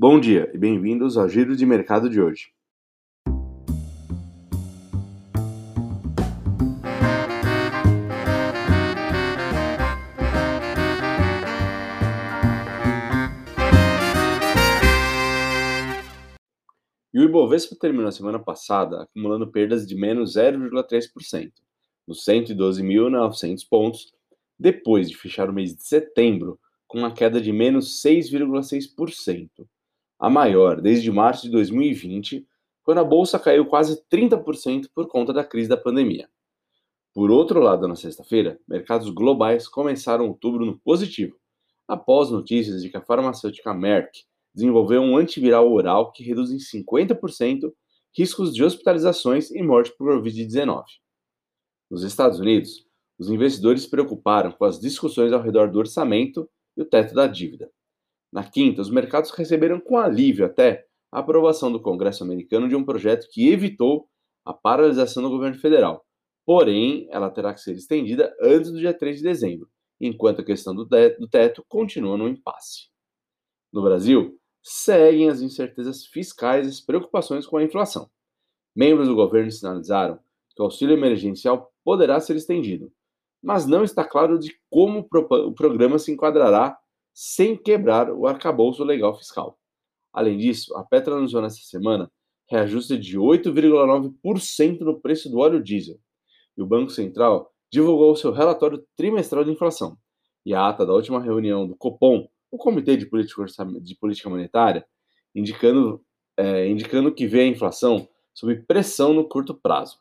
Bom dia e bem-vindos ao Giro de Mercado de hoje. E o Ibovespa terminou a semana passada acumulando perdas de menos 0,3%, nos 112.900 pontos, depois de fechar o mês de setembro com uma queda de menos 6,6%, a maior desde março de 2020, quando a bolsa caiu quase 30% por conta da crise da pandemia. Por outro lado, na sexta-feira, mercados globais começaram outubro no positivo, após notícias de que a farmacêutica Merck desenvolveu um antiviral oral que reduz em 50% riscos de hospitalizações e morte por Covid-19. Nos Estados Unidos, os investidores se preocuparam com as discussões ao redor do orçamento e o teto da dívida. Na quinta, os mercados receberam com alívio até a aprovação do Congresso americano de um projeto que evitou a paralisação do governo federal. Porém, ela terá que ser estendida antes do dia 3 de dezembro, enquanto a questão do teto continua no impasse. No Brasil, seguem as incertezas fiscais e as preocupações com a inflação. Membros do governo sinalizaram que o auxílio emergencial poderá ser estendido, mas não está claro de como o programa se enquadrará sem quebrar o arcabouço legal fiscal. Além disso, a Petra anunciou nesta semana reajuste de 8,9% no preço do óleo diesel. E o Banco Central divulgou seu relatório trimestral de inflação. E a ata da última reunião do Copom, o Comitê de Política, de Política Monetária, indicando, é, indicando que vê a inflação sob pressão no curto prazo.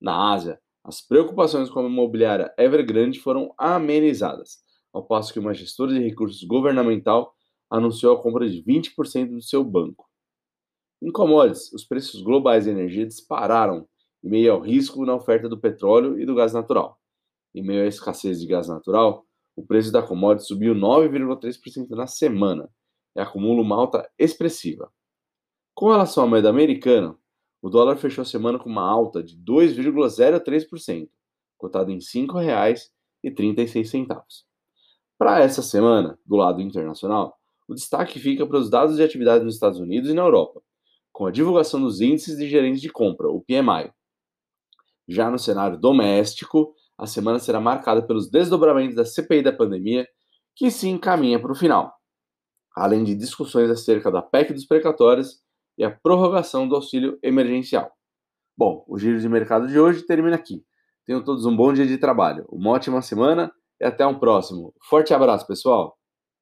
Na Ásia, as preocupações com a imobiliária Evergrande foram amenizadas, ao passo que uma gestora de recursos governamental anunciou a compra de 20% do seu banco. Em commodities, os preços globais de energia dispararam em meio ao risco na oferta do petróleo e do gás natural. Em meio à escassez de gás natural, o preço da commodity subiu 9,3% na semana e acumula uma alta expressiva. Com relação à moeda americana, o dólar fechou a semana com uma alta de 2,03%, cotado em R$ 5,36. Para essa semana, do lado internacional, o destaque fica para os dados de atividade nos Estados Unidos e na Europa, com a divulgação dos índices de gerentes de compra, o PMI. Já no cenário doméstico, a semana será marcada pelos desdobramentos da CPI da pandemia, que se encaminha para o final, além de discussões acerca da PEC dos precatórios e a prorrogação do auxílio emergencial. Bom, o giro de mercado de hoje termina aqui. Tenham todos um bom dia de trabalho, uma ótima semana e até um próximo. Forte abraço, pessoal!